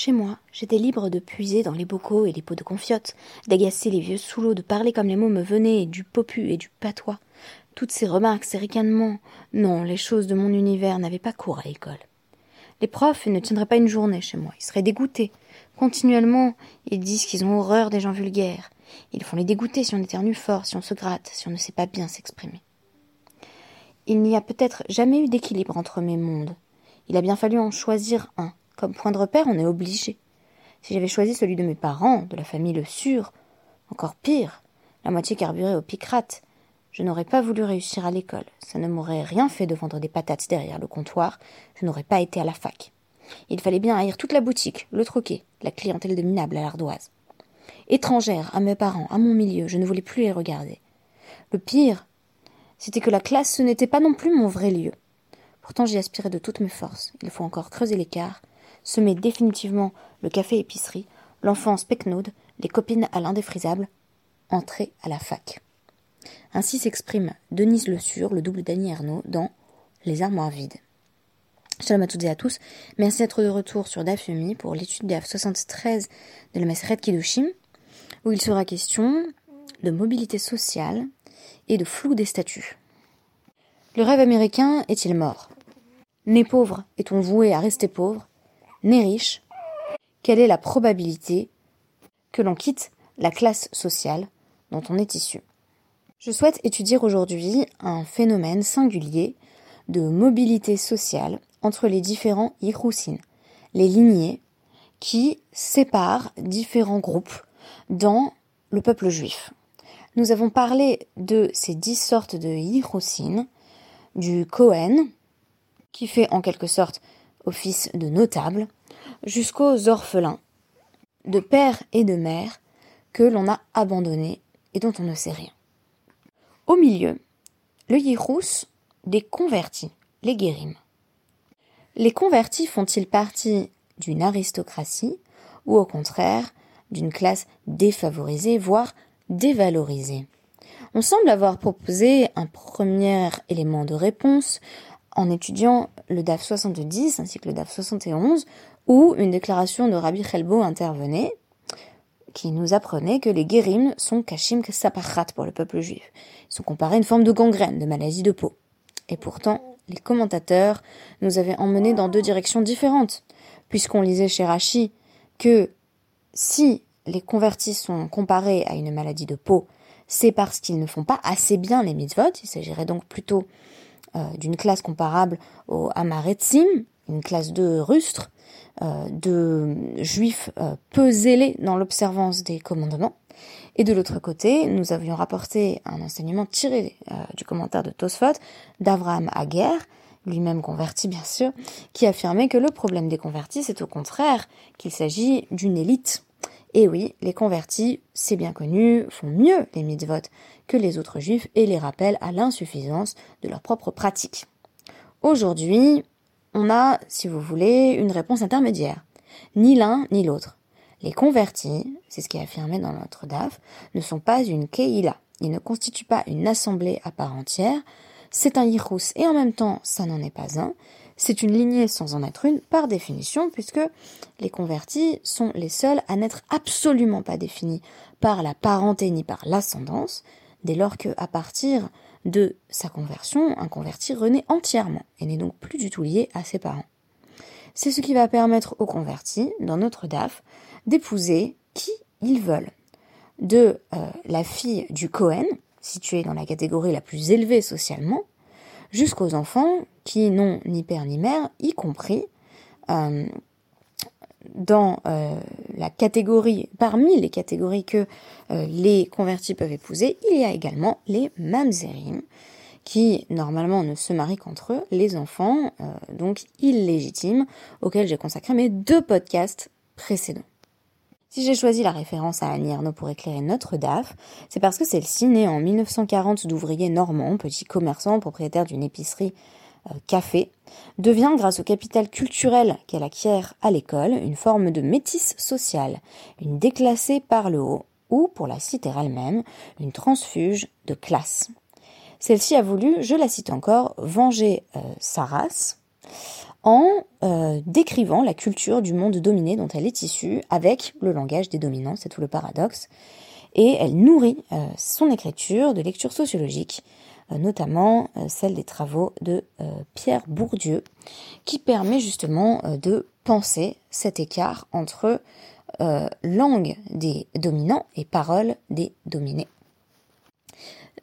Chez moi, j'étais libre de puiser dans les bocaux et les pots de confiote, d'agacer les vieux sous l'eau, de parler comme les mots me venaient, du popu et du patois. Toutes ces remarques, ces ricanements, non, les choses de mon univers n'avaient pas cours à l'école. Les profs ne tiendraient pas une journée chez moi, ils seraient dégoûtés. Continuellement, ils disent qu'ils ont horreur des gens vulgaires. Ils font les dégoûter si on éternue fort, si on se gratte, si on ne sait pas bien s'exprimer. Il n'y a peut-être jamais eu d'équilibre entre mes mondes. Il a bien fallu en choisir un. Comme point de repère, on est obligé. Si j'avais choisi celui de mes parents, de la famille Le Sûr, encore pire, la moitié carburée au picrate, je n'aurais pas voulu réussir à l'école. Ça ne m'aurait rien fait de vendre des patates derrière le comptoir. Je n'aurais pas été à la fac. Il fallait bien haïr toute la boutique, le troquet, la clientèle de minable à l'ardoise. Étrangère à mes parents, à mon milieu, je ne voulais plus les regarder. Le pire, c'était que la classe, ce n'était pas non plus mon vrai lieu. Pourtant, j'y aspirais de toutes mes forces. Il faut encore creuser l'écart, semer définitivement le café épicerie, l'enfance pecnaude, les copines à l'indéfrisable, entrer à la fac. Ainsi s'exprime Denise Le Sur, le double d'Annie Ernaud, dans Les armoires vides. Shalom à toutes et à tous. Merci d'être de retour sur DAF pour l'étude DAF 73 de la Maseret Kidushim, où il sera question de mobilité sociale et de flou des statuts. Le rêve américain est-il mort? Né pauvre, est-on voué à rester pauvre? Né riche, quelle est la probabilité que l'on quitte la classe sociale dont on est issu? Je souhaite étudier aujourd'hui un phénomène singulier de mobilité sociale entre les différents Yichousin, les lignées qui séparent différents groupes dans le peuple juif. Nous avons parlé de ces dix sortes de Yichousin, du Cohen, qui fait en quelque sorte office de notable, jusqu'aux orphelins, de père et de mère, que l'on a abandonnés et dont on ne sait rien. Au milieu, le Yirous des convertis, les guérims. Les convertis font-ils partie d'une aristocratie ou au contraire d'une classe défavorisée, voire dévalorisée? On semble avoir proposé un premier élément de réponse en étudiant le DAF 70 ainsi que le DAF 71, où une déclaration de Rabbi Chelbo intervenait, qui nous apprenait que les guérims sont kashim sapachat pour le peuple juif. Ils sont comparés à une forme de gangrène, de maladie de peau. Et pourtant, les commentateurs nous avaient emmenés dans deux directions différentes, puisqu'on lisait chez Rachi que si les convertis sont comparés à une maladie de peau, c'est parce qu'ils ne font pas assez bien les mitzvot, il s'agirait donc plutôt d'une classe comparable au Amaretzim, une classe de rustres, euh, de juifs euh, peu zélés dans l'observance des commandements. Et de l'autre côté, nous avions rapporté un enseignement tiré du commentaire de Tosfot d'Avraham Aguerre, lui-même converti bien sûr, qui affirmait que le problème des convertis, c'est au contraire qu'il s'agit d'une élite. Et oui, les convertis, c'est bien connu, font mieux les mitzvot que les autres juifs et les rappellent à l'insuffisance de leur propre pratique. Aujourd'hui, on a, si vous voulez, une réponse intermédiaire. Ni l'un ni l'autre. Les convertis, c'est ce qui est affirmé dans notre DAF, ne sont pas une keïla. Ils ne constituent pas une assemblée à part entière. C'est un yirous et en même temps, ça n'en est pas un. C'est une lignée sans en être une, par définition, puisque les convertis sont les seuls à n'être absolument pas définis par la parenté ni par l'ascendance, dès lors que, à partir de sa conversion, un converti renaît entièrement et n'est donc plus du tout lié à ses parents. C'est ce qui va permettre aux convertis, dans notre DAF, d'épouser qui ils veulent. De euh, la fille du Cohen, située dans la catégorie la plus élevée socialement, jusqu'aux enfants qui n'ont ni père ni mère, y compris euh, dans euh, la catégorie, parmi les catégories que euh, les convertis peuvent épouser, il y a également les mamzerim, qui normalement ne se marient qu'entre eux, les enfants, donc illégitimes, auxquels j'ai consacré mes deux podcasts précédents. Si j'ai choisi la référence à Annie Ernaux pour éclairer notre DAF, c'est parce que celle-ci, née en 1940 d'ouvriers normands, petits commerçants, propriétaires d'une épicerie euh, café, devient, grâce au capital culturel qu'elle acquiert à l'école, une forme de métisse sociale, une déclassée par le haut, ou, pour la citer elle-même, une transfuge de classe. Celle-ci a voulu, je la cite encore, venger euh, sa race en décrivant la culture du monde dominé dont elle est issue avec le langage des dominants, c'est tout le paradoxe, et elle nourrit son écriture de lectures sociologiques euh, notamment euh, celle des travaux de euh, Pierre Bourdieu, qui permet justement de penser cet écart entre langue des dominants et parole des dominés.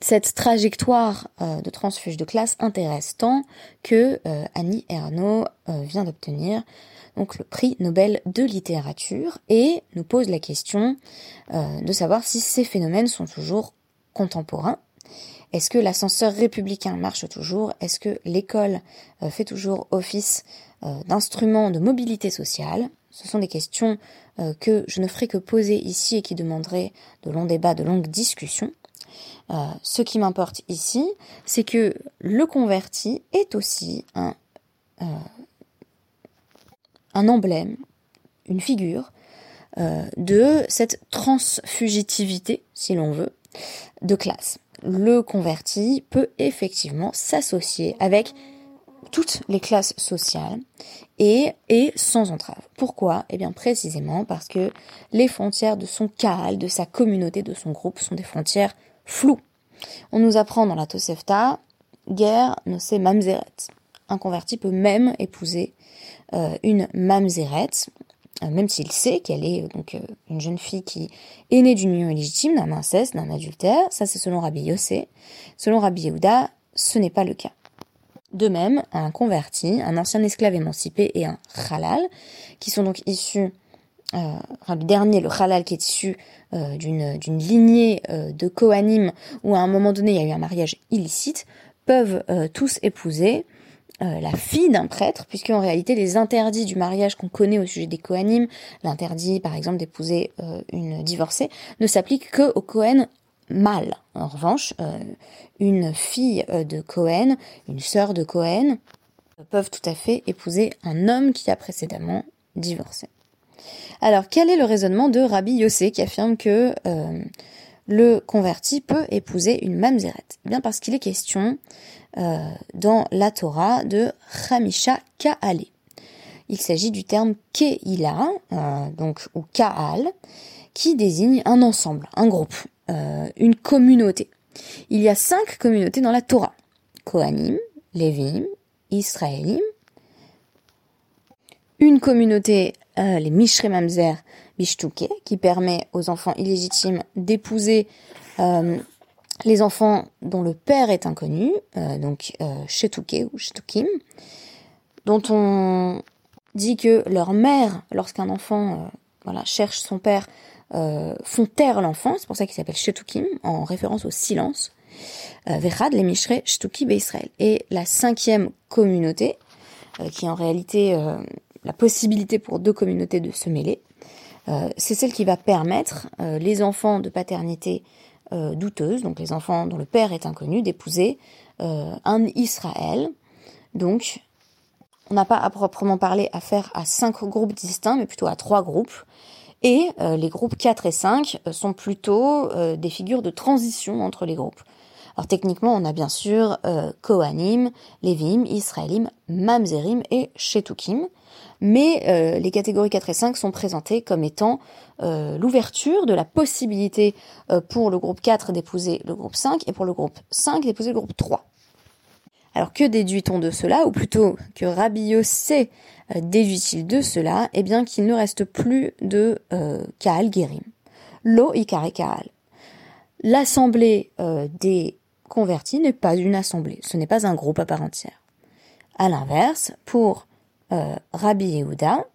Cette trajectoire de transfuge de classe intéresse tant que Annie Ernaux vient d'obtenir donc le prix Nobel de littérature et nous pose la question de savoir si ces phénomènes sont toujours contemporains. Est-ce que l'ascenseur républicain marche toujours? Est-ce que l'école euh, fait toujours office euh, d'instrument de mobilité sociale? Ce sont des questions euh, que je ne ferai que poser ici et qui demanderaient de longs débats, de longues discussions. Ce qui m'importe ici, c'est que le converti est aussi un, un emblème, une figure de cette transfugitivité, si l'on veut, de classe le converti peut effectivement s'associer avec toutes les classes sociales et, et sans entrave. Pourquoi? Eh bien précisément parce que les frontières de son Kaal, de sa communauté, de son groupe sont des frontières floues. On nous apprend dans la Tosefta, guerre ne sait mamzeret. Un converti peut même épouser euh, une mamzeret, euh, même s'il sait qu'elle est euh, donc une jeune fille qui est née d'une union illégitime, d'un inceste, d'un adultère, ça c'est selon Rabbi Yossé. Selon Rabbi Yehuda, ce n'est pas le cas. De même, un converti, un ancien esclave émancipé et un halal, qui sont donc issus, euh, Rabbi dernier, le halal qui est issu d'une d'une lignée de Kohanim où à un moment donné il y a eu un mariage illicite, peuvent tous épouser euh, la fille d'un prêtre, puisque en réalité les interdits du mariage qu'on connaît au sujet des Kohanim, l'interdit par exemple d'épouser euh, une divorcée, ne s'applique que aux Kohen mâles. En revanche, euh, une fille de Cohen, une sœur de Cohen, peuvent tout à fait épouser un homme qui a précédemment divorcé. Alors, quel est le raisonnement de Rabbi Yossé qui affirme que le converti peut épouser une mamzeret eh Bien parce qu'il est question euh, dans la Torah de Chamisha Ka'ale. Il s'agit du terme Keila, euh, donc ou Ka'al, qui désigne un ensemble, un groupe, euh, une communauté. Il y a cinq communautés dans la Torah. Kohanim, Lévim, Israélim, une communauté, les Mishre Mamzer Bishtuke, qui permet aux enfants illégitimes d'épouser les enfants dont le père est inconnu, euh, donc euh, Shetouké ou Shetukim, dont on dit que leur mère, lorsqu'un enfant euh, voilà, cherche son père, font taire l'enfant, c'est pour ça qu'il s'appelle Shetukim, en référence au silence. Vechad, les Mishre, Shetuki, Israël. Et la cinquième communauté, qui en réalité la possibilité pour deux communautés de se mêler, c'est celle qui va permettre les enfants de paternité euh, douteuses, donc les enfants dont le père est inconnu, d'épouser euh, un Israël. Donc, on n'a pas à proprement parler affaire à cinq groupes distincts, mais plutôt à trois groupes. Et euh, les groupes 4 et 5 sont plutôt des figures de transition entre les groupes. Alors techniquement, on a bien sûr Kohanim, Lévim, Israélim, Mamzerim et Shetukim mais euh, les catégories 4 et 5 sont présentées comme étant euh, l'ouverture de la possibilité euh, pour le groupe 4 d'épouser le groupe 5 et pour le groupe 5 d'épouser le groupe 3. Alors que déduit-on de cela, ou plutôt que Rabbi Yossé déduit-il de cela? Eh bien qu'il ne reste plus de Kaal Gerim. Lo Ikare Kaal. L'assemblée des convertis n'est pas une assemblée, ce n'est pas un groupe à part entière. À l'inverse, pour euh, Rabbi Yehuda.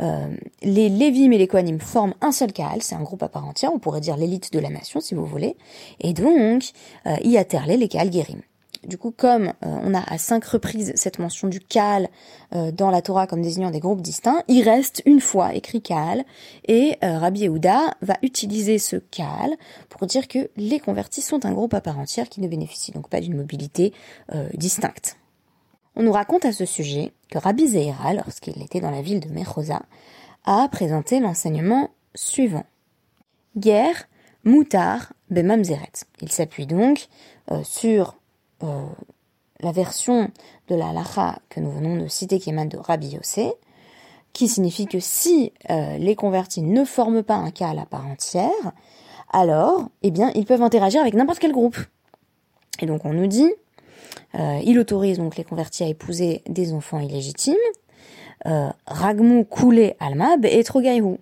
Euh, les Lévim et les Kohanim forment un seul Kaal, c'est un groupe à part entière, on pourrait dire l'élite de la nation si vous voulez, et donc euh, y les Kaal Guérim. Du coup, comme on a à cinq reprises cette mention du Kaal dans la Torah comme désignant des groupes distincts, il reste une fois écrit Kaal, et Rabbi Yehuda va utiliser ce Kaal pour dire que les convertis sont un groupe à part entière qui ne bénéficie donc pas d'une mobilité distincte. On nous raconte à ce sujet que Rabbi Zeira, lorsqu'il était dans la ville de Mechosa, a présenté l'enseignement suivant. Guerre, moutar, bemamzeret. Il s'appuie donc euh, sur euh, la version de la halacha que nous venons de citer qui émane de Rabbi Yossé, qui signifie que si euh, les convertis ne forment pas un cas à la part entière, alors, eh bien, ils peuvent interagir avec n'importe quel groupe. Et donc, on nous dit, euh, il autorise donc les convertis à épouser des enfants illégitimes, Ragmu Koulé Almab et Trogaïrou.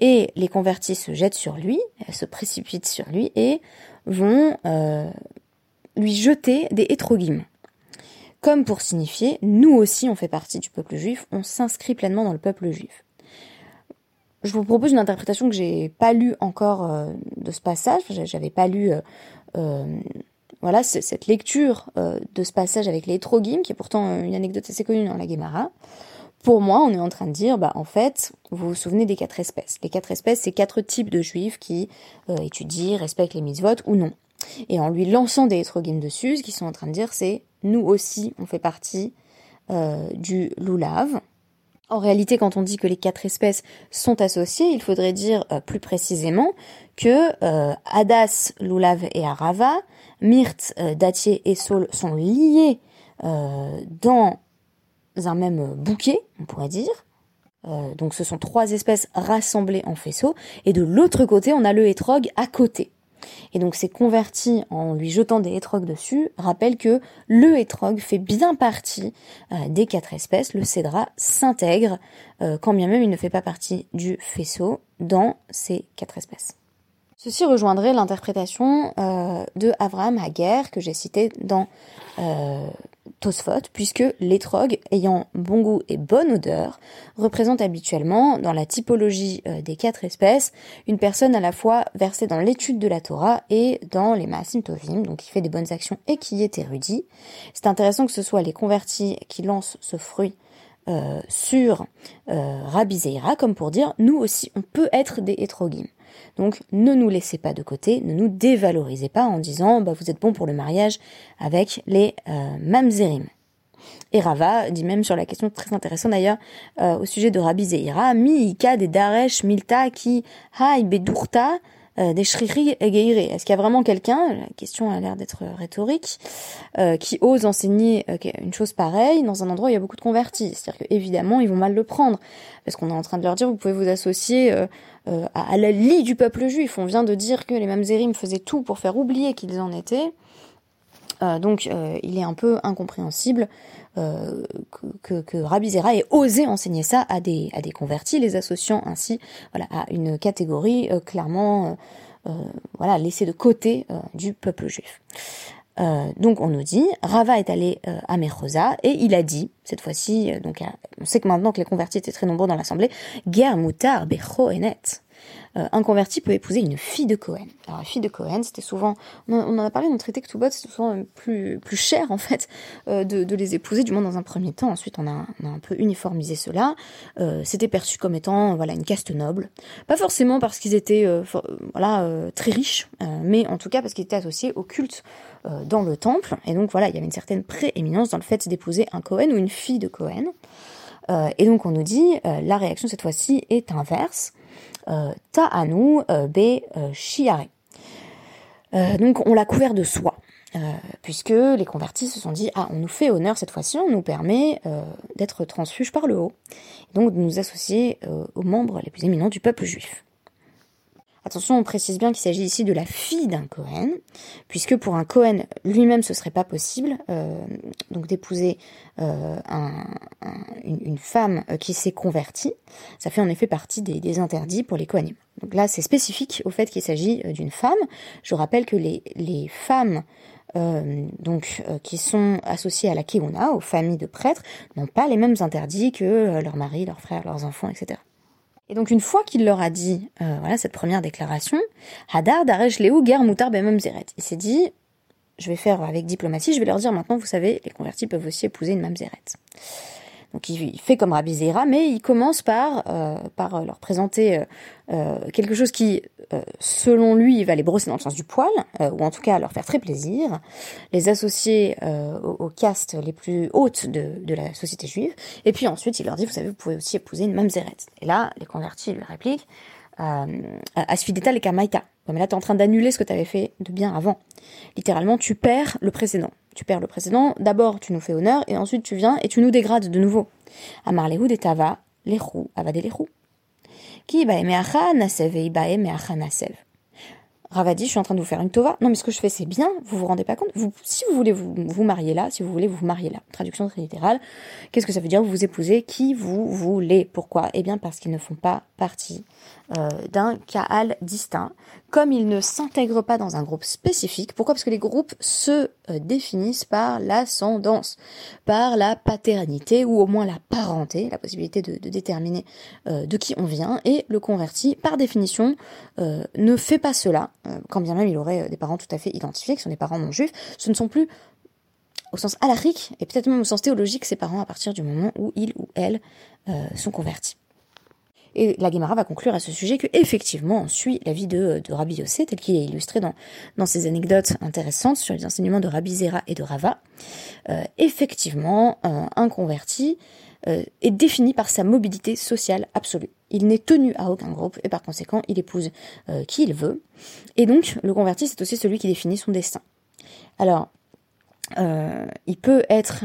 Et les convertis se jettent sur lui, se précipitent sur lui et vont lui jeter des hétrogim. Comme pour signifier, nous aussi on fait partie du peuple juif, on s'inscrit pleinement dans le peuple juif. Je vous propose une interprétation que j'ai pas lue encore euh, de ce passage, j'avais pas lu euh, voilà cette lecture de ce passage avec les hétrogim, qui est pourtant une anecdote assez connue dans la Gemara. Pour moi, on est en train de dire, bah, en fait, vous vous souvenez des quatre espèces. Les quatre espèces, c'est quatre types de juifs qui euh, étudient, respectent les mitzvot ou non. Et en lui lançant des hétrogènes dessus, ce qu'ils sont en train de dire, c'est nous aussi, on fait partie euh, du loulav. En réalité, quand on dit que les quatre espèces sont associées, il faudrait dire euh, plus précisément que Hadas, Loulav et Arava, Myrte, Datier et Saul sont liés dans un même bouquet, on pourrait dire. Euh, donc ce sont trois espèces rassemblées en faisceau. Et de l'autre côté, on a le hétrog à côté. Et donc c'est converti en lui jetant des hétrogs dessus, rappelle que le hétrog fait bien partie euh, des quatre espèces. Le cédra s'intègre, euh, quand bien même il ne fait pas partie du faisceau, dans ces quatre espèces. Ceci rejoindrait l'interprétation de Avraham Hager que j'ai cité dans Tosfot, puisque l'étrog, ayant bon goût et bonne odeur, représente habituellement, dans la typologie euh, des quatre espèces, une personne à la fois versée dans l'étude de la Torah et dans les Maasim Tovim, donc qui fait des bonnes actions et qui est érudit. C'est intéressant que ce soit les convertis qui lancent ce fruit euh, sur euh, Rabbi Zeira, comme pour dire, nous aussi, on peut être des hétrogim. Donc ne nous laissez pas de côté, ne nous dévalorisez pas en disant bah, vous êtes bon pour le mariage avec les euh, mamzerim. Et Rava dit même sur la question très intéressante d'ailleurs euh, au sujet de Rabbi Zeira, mi ika des daresh milta ki hay bedurta des shriri egeire. Est-ce qu'il y a vraiment quelqu'un, la question a l'air d'être rhétorique, euh, qui ose enseigner euh, une chose pareille dans un endroit où il y a beaucoup de convertis? C'est-à-dire qu'évidemment, ils vont mal le prendre, parce qu'on est en train de leur dire, vous pouvez vous associer à, la lie du peuple juif. On vient de dire que les mamzerim faisaient tout pour faire oublier qu'ils en étaient. Donc il est un peu incompréhensible que, que, Rabbi Zera ait osé enseigner ça à des, convertis, les associant ainsi voilà, à une catégorie clairement laissée de côté du peuple juif. Euh, donc on nous dit, Rava est allé euh, à Mechosa et il a dit, cette fois-ci, euh, donc on sait que maintenant que les convertis étaient très nombreux dans l'assemblée, Ger mutar becho enet. Euh, un converti peut épouser une fille de Cohen. Alors la fille de Cohen, c'était souvent, on, en a parlé dans le traité Ktubot, c'était souvent plus plus cher en fait euh, de, les épouser, du moins dans un premier temps. Ensuite, on a, un peu uniformisé cela. Euh, c'était perçu comme étant voilà une caste noble, pas forcément parce qu'ils étaient voilà très riches, mais en tout cas parce qu'ils étaient associés au culte dans le temple. Et donc voilà, il y avait une certaine prééminence dans le fait d'épouser un Cohen ou une fille de Cohen. et donc on nous dit, la réaction cette fois-ci est inverse. Euh, ta'anu euh, be euh, shiare. donc on l'a couvert de soie. puisque les convertis se sont dit ah on nous fait honneur cette fois-ci, on nous permet d'être transfuge par le haut, donc de nous associer aux membres les plus éminents du peuple juif. Attention, on précise bien qu'il s'agit ici de la fille d'un Cohen, puisque pour un Cohen lui-même ce serait pas possible, donc d'épouser euh, une, femme euh, qui s'est convertie. Ça fait en effet partie des, interdits pour les Kohanim. Donc là, c'est spécifique au fait qu'il s'agit d'une femme. Je rappelle que les, femmes donc qui sont associées à la Keuna, aux familles de prêtres, n'ont pas les mêmes interdits que leurs maris, leurs frères, leurs enfants, etc. Et donc une fois qu'il leur a dit euh, voilà cette première déclaration, Hadar Daresh Léou Moutar Bemem Zeret. Il s'est dit je vais faire avec diplomatie, je vais leur dire maintenant, vous savez, les convertis peuvent aussi épouser une mamzeret. Donc il, fait comme Rabbi Zeira, mais il commence par, euh, par leur présenter euh, euh, quelque chose qui, selon lui, va les brosser dans le sens du poil, ou en tout cas leur faire très plaisir, les associer aux, castes les plus hautes de, de, la société juive, et puis ensuite il leur dit, vous savez, vous pouvez aussi épouser une mamzeret. Et là, les convertis lui répliquent, Asfideta le Kamaita. Mais là, tu es en train d'annuler ce que tu avais fait de bien avant. Littéralement, tu perds le précédent. Tu perds le précédent, d'abord tu nous fais honneur, et ensuite tu viens et tu nous dégrades de nouveau. Amar lehud et tava, lechou, avade lechou. Ki nasev et nasev. Ravadi, je suis en train de vous faire une tova. Non, mais ce que je fais, c'est bien. Vous vous rendez pas compte vous, Si vous voulez vous, vous marier là, si vous voulez vous marier là, traduction très littérale, qu'est-ce que ça veut dire? Vous épousez qui vous voulez. Pourquoi? Eh bien, parce qu'ils ne font pas partie euh, d'un Kaal distinct, comme ils ne s'intègrent pas dans un groupe spécifique. Pourquoi? Parce que les groupes se euh, définissent par l'ascendance, par la paternité ou au moins la parenté, la possibilité de, déterminer euh, de qui on vient. Et le converti, par définition, ne fait pas cela, quand bien même il aurait des parents tout à fait identifiés, qui sont des parents non juifs. Ce ne sont plus au sens alarique et peut-être même au sens théologique ses parents à partir du moment où ils ou elles sont convertis. Et la Gemara va conclure à ce sujet que effectivement on suit la vie de, Rabbi Yossé tel qu'il est illustré dans, ces anecdotes intéressantes sur les enseignements de Rabbi Zera et de Rava. Euh, effectivement, un converti euh, est défini par sa mobilité sociale absolue. Il n'est tenu à aucun groupe et par conséquent il épouse euh, qui il veut. Et donc le converti c'est aussi celui qui définit son destin. Alors euh, il peut être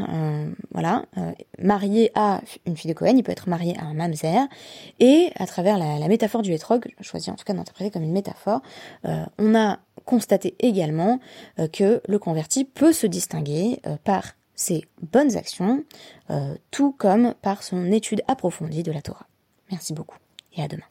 voilà euh, marié à une fille de Cohen, il peut être marié à un mamzer, et à travers la, métaphore du hétrog, je choisis en tout cas d'interpréter comme une métaphore, euh, on a constaté également que le converti peut se distinguer par ses bonnes actions, tout comme par son étude approfondie de la Torah. Merci beaucoup et à demain.